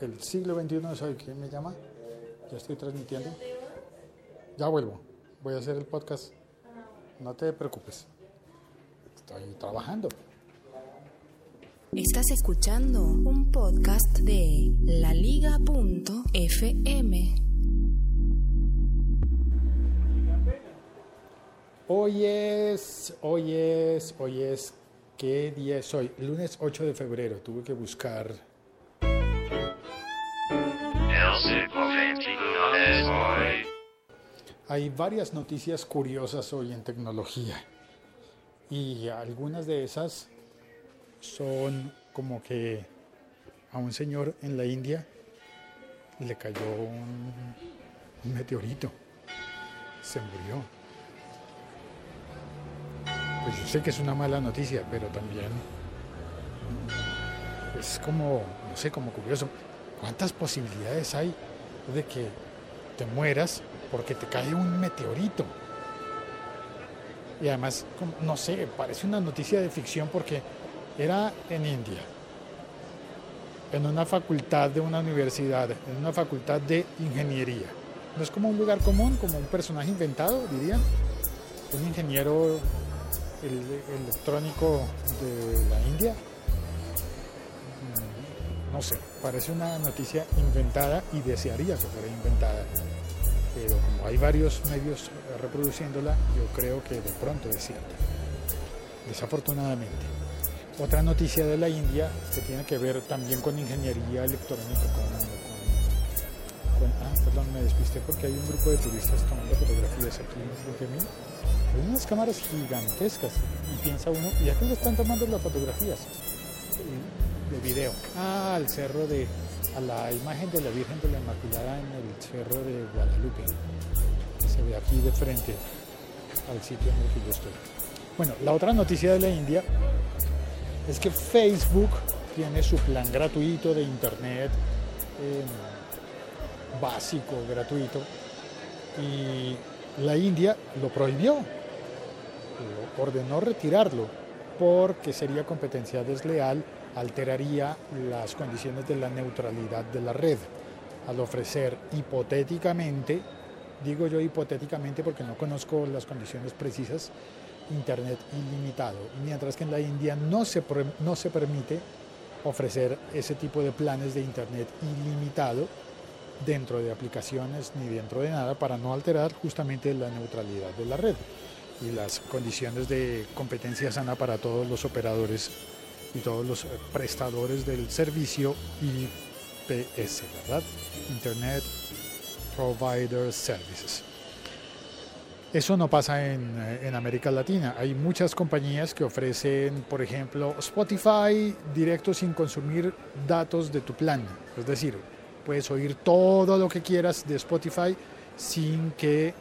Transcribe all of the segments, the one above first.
el siglo XXI soy. ¿Quién me llama? Ya estoy transmitiendo. Ya vuelvo. Voy a hacer el podcast. No te preocupes. Estoy trabajando. Estás escuchando un podcast de laliga.fm. Hoy es, hoy es, hoy es, ¿qué día es hoy? Lunes 8 de febrero. Tuve que buscar Hay varias noticias curiosas hoy en tecnología y algunas de esas son como que a un señor en la India le cayó un, meteorito, se murió. Pues yo sé que es una mala noticia, pero también es como, no sé, como curioso. ¿Cuántas posibilidades hay de que te mueras porque te cae un meteorito? Y además, no sé, parece una noticia de ficción porque era en India, en una facultad de una universidad, en una facultad de ingeniería. No es como un lugar común, como un personaje inventado, dirían. Un ingeniero electrónico de la India no sé, parece una noticia inventada y desearía que fuera inventada. Pero como hay varios medios reproduciéndola, yo creo que de pronto es cierta. Desafortunadamente. Otra noticia de la India que tiene que ver también con ingeniería electrónica, con, ah, perdón, me despisté porque hay un grupo de turistas tomando fotografías aquí frente a mí. Hay unas cámaras gigantescas y piensa uno, ¿y a qué le están tomando las fotografías? de video. Ah, al cerro de, a la imagen de la Virgen de la Inmaculada en el cerro de Guadalupe, que se ve aquí de frente al sitio en el que yo estoy. Bueno, la otra noticia de la India es que Facebook tiene su plan gratuito de internet em, básico, gratuito, y la India lo prohibió, ordenó retirarlo porque sería competencia desleal alteraría las condiciones de la neutralidad de la red. Al ofrecer hipotéticamente, digo yo hipotéticamente porque no conozco las condiciones precisas, Internet ilimitado, mientras que en la India no se, no se permite ofrecer ese tipo de planes de Internet ilimitado dentro de aplicaciones ni dentro de nada para no alterar justamente la neutralidad de la red y las condiciones de competencia sana para todos los operadores y todos los prestadores del servicio IPS, ¿verdad? Internet Provider Services. Eso no pasa en, en, América Latina. Hay muchas compañías que ofrecen, por ejemplo, Spotify directo sin consumir datos de tu plan. Es decir, puedes oír todo lo que quieras de Spotify sin que em,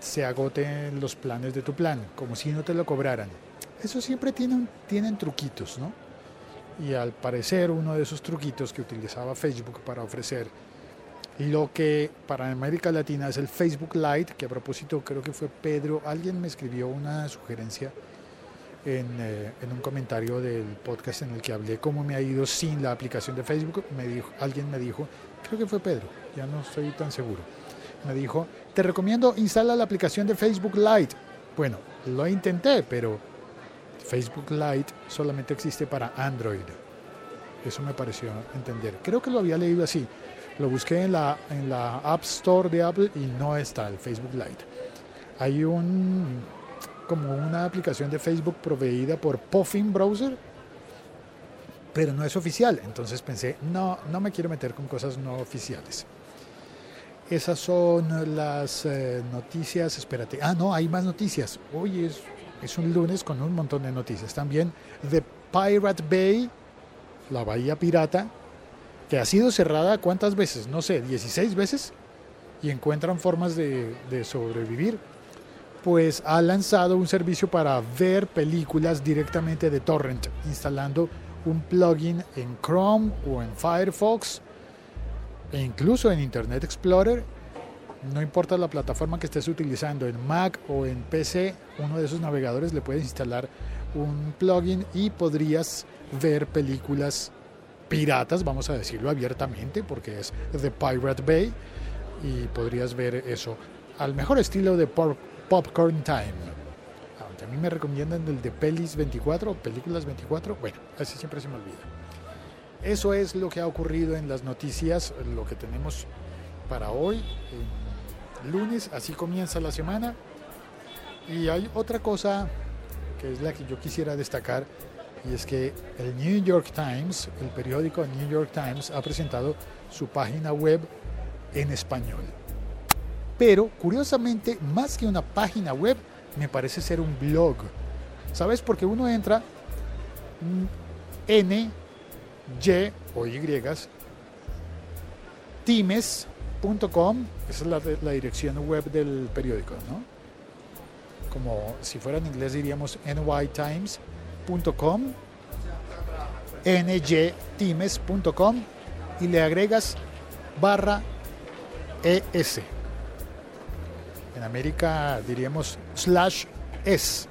se agoten los planes de tu plan, como si no te lo cobraran eso siempre tienen, tienen truquitos, ¿no? Y al parecer uno de esos truquitos que utilizaba Facebook para ofrecer lo que para América Latina es el Facebook Lite, que a propósito creo que fue Pedro, alguien me escribió una sugerencia en, eh, en, un comentario del podcast en el que hablé cómo me ha ido sin la aplicación de Facebook. Me dijo, alguien me dijo, creo que fue Pedro, ya no estoy tan seguro. Me dijo, te recomiendo instala la aplicación de Facebook Lite. Bueno, lo intenté, pero Facebook Lite solamente existe para Android. Eso me pareció entender. Creo que lo había leído así. Lo busqué en la, en la App Store de Apple y no está el Facebook Lite. Hay un como una aplicación de Facebook proveída por Puffin Browser, pero no es oficial. Entonces pensé, no, no me quiero meter con cosas no oficiales. Esas son las eh, noticias. Espérate. Ah, no, hay más noticias. Hoy es es un lunes con un montón de noticias. También The Pirate Bay, la bahía pirata, que ha sido cerrada cuántas veces, no sé, 16 veces, y encuentran formas de, sobrevivir, pues ha lanzado un servicio para ver películas directamente de torrent, instalando un plugin en Chrome o en Firefox e incluso en Internet Explorer no importa la plataforma que estés utilizando, en Mac o en PC, uno de esos navegadores le puedes instalar un plugin y podrías ver películas piratas, vamos a decirlo abiertamente, porque es The Pirate Bay y podrías ver eso al mejor estilo de Popcorn Time. Aunque a mí me recomiendan el de Pelis 24 o Películas 24, bueno, así siempre se me olvida. Eso es lo que ha ocurrido en las noticias, lo que tenemos para hoy, lunes, así comienza la semana. Y hay otra cosa que es la que yo quisiera destacar, y es que el New York Times, el periódico New York Times, ha presentado su página web en español. Pero curiosamente, más que una página web, me parece ser un blog. ¿Sabes? Porque uno entra N, Y o Y, times.com, esa es la, dirección web del periódico, ¿no? Como si fuera en inglés diríamos nytimes.com, nytimes.com y le agregas barra ES. En América diríamos slash S.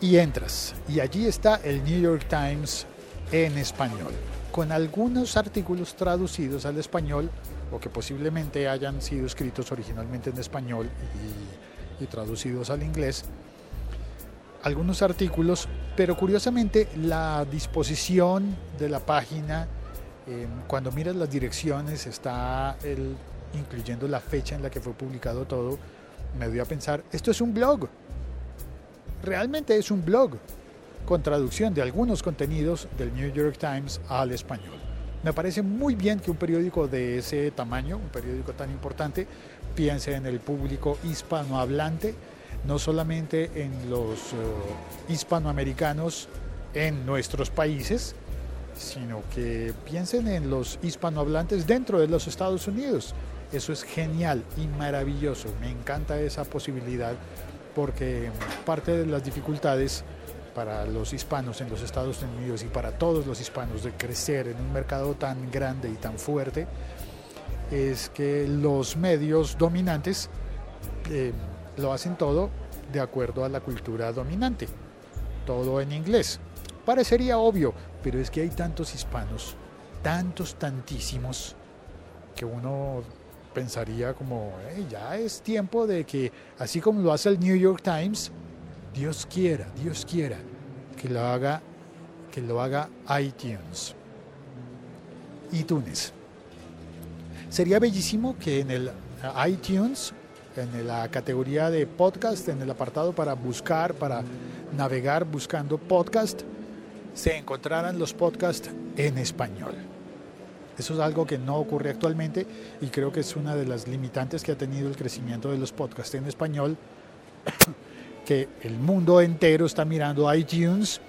Y entras. Y allí está el New York Times en español, con algunos artículos traducidos al español o que posiblemente hayan sido escritos originalmente en español y, y traducidos al inglés. Algunos artículos, pero curiosamente la disposición de la página Em, cuando miras las direcciones, está el, incluyendo la fecha en la que fue publicado todo, me dio a pensar, esto es un blog. Realmente es un blog con traducción de algunos contenidos del New York Times al español. Me parece muy bien que un periódico de ese tamaño, un periódico tan importante, piense en el público hispanohablante, no solamente en los uh, hispanoamericanos en nuestros países, sino que piensen en los hispanohablantes dentro de los Estados Unidos. Eso es genial y maravilloso. Me encanta esa posibilidad porque parte de las dificultades para los hispanos en los Estados Unidos y para todos los hispanos de crecer en un mercado tan grande y tan fuerte es que los medios dominantes eh, lo hacen todo de acuerdo a la cultura dominante, todo en inglés. Parecería obvio, pero es que hay tantos hispanos, tantos, tantísimos, que uno pensaría como, ya es tiempo de que, así como lo hace el New York Times, Dios quiera, Dios quiera, que lo haga, que lo haga iTunes. iTunes. Sería bellísimo que en el iTunes, en la categoría de podcast, en el apartado para buscar, para navegar buscando podcast, se encontraran los podcasts en español. Eso es algo que no ocurre actualmente y creo que es una de las limitantes que ha tenido el crecimiento de los podcasts en español, que el mundo entero está mirando iTunes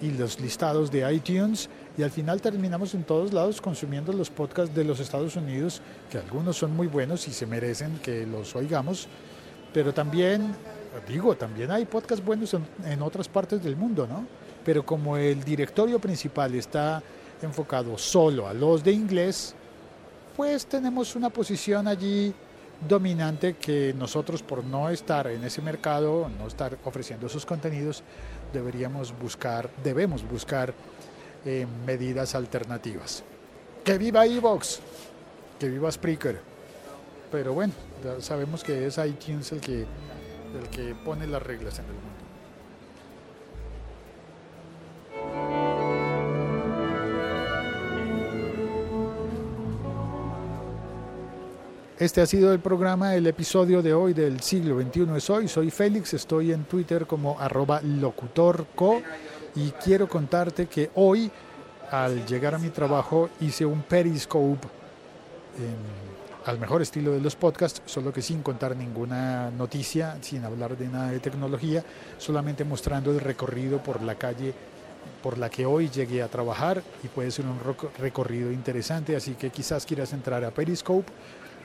y los listados de iTunes y al final terminamos en todos lados consumiendo los podcasts de los Estados Unidos, que algunos son muy buenos y se merecen que los oigamos, pero también, digo, también hay podcasts buenos en, otras partes del mundo, ¿no? pero como el directorio principal está enfocado solo a los de inglés, pues tenemos una posición allí dominante que nosotros por no estar en ese mercado, no estar ofreciendo esos contenidos, deberíamos buscar, debemos buscar eh, medidas alternativas. Que viva Evox, que viva Spreaker. Pero bueno, sabemos que es iTunes el que, el que pone las reglas en el mundo. Este ha sido el programa, el episodio de hoy del siglo XXI es hoy. Soy Félix, estoy en Twitter como arroba locutorco y quiero contarte que hoy, al llegar a mi trabajo, hice un periscope al mejor estilo de los podcasts, solo que sin contar ninguna noticia, sin hablar de nada de tecnología, solamente mostrando el recorrido por la calle por la que hoy llegué a trabajar y puede ser un recorrido interesante, así que quizás quieras entrar a Periscope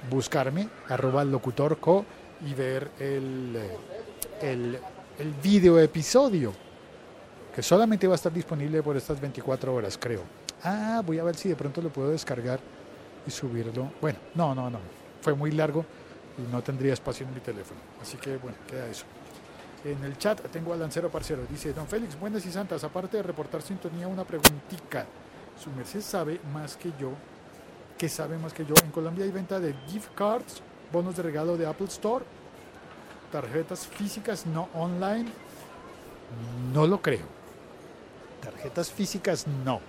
buscarme, arroba locutorco, y ver el, el, el video episodio, que solamente va a estar disponible por estas 24 horas, creo. Ah, voy a ver si de pronto lo puedo descargar y subirlo. Bueno, no, no, no. Fue muy largo y no tendría espacio en mi teléfono. Así que bueno, queda eso. En el chat tengo a Lancero Parcero. Dice, don Félix, buenas y santas. Aparte de reportar sintonía, una preguntita. Su merced sabe más que yo. ¿Qué sabe más que yo? En Colombia hay venta de gift cards, bonos de regalo de Apple Store, tarjetas físicas no online. No lo creo. Tarjetas físicas no.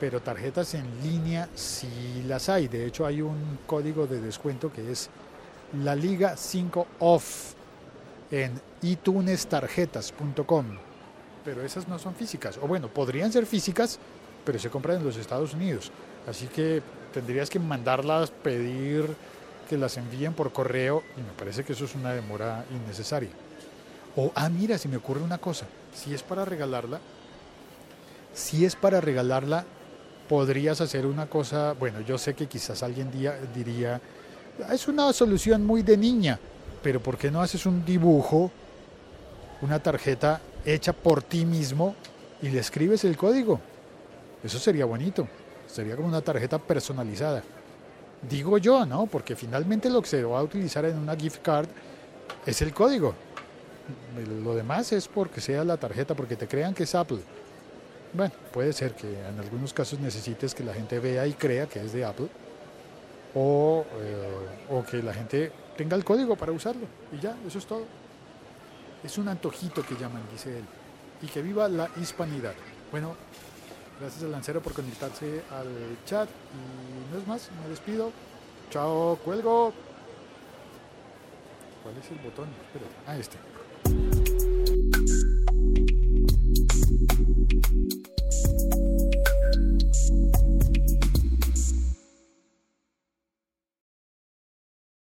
Pero tarjetas en línea sí las hay. De hecho hay un código de descuento que es la Liga 5 Off en itunestarjetas.com. Pero esas no son físicas. O bueno, podrían ser físicas, pero se compran en los Estados Unidos. Así que tendrías que mandarlas, pedir que las envíen por correo y me parece que eso es una demora innecesaria. O, ah, mira, si me ocurre una cosa, si es para regalarla, si es para regalarla, podrías hacer una cosa, bueno, yo sé que quizás alguien día, diría, es una solución muy de niña, pero ¿por qué no haces un dibujo, una tarjeta hecha por ti mismo y le escribes el código? Eso sería bonito, sería como una tarjeta personalizada. Digo yo, ¿no? Porque finalmente lo que se va a utilizar en una gift card es el código. Lo demás es porque sea la tarjeta, porque te crean que es Apple. Bueno, puede ser que en algunos casos necesites que la gente vea y crea que es de Apple. O, eh, que la gente tenga el código para usarlo. Y ya, eso es todo. Es un antojito que llaman, dice él. Y que viva la hispanidad. Bueno, gracias al lancero por conectarse al chat. Y no es más, me despido. Chao, cuelgo. ¿Cuál es el botón? Espérate. Ah, este.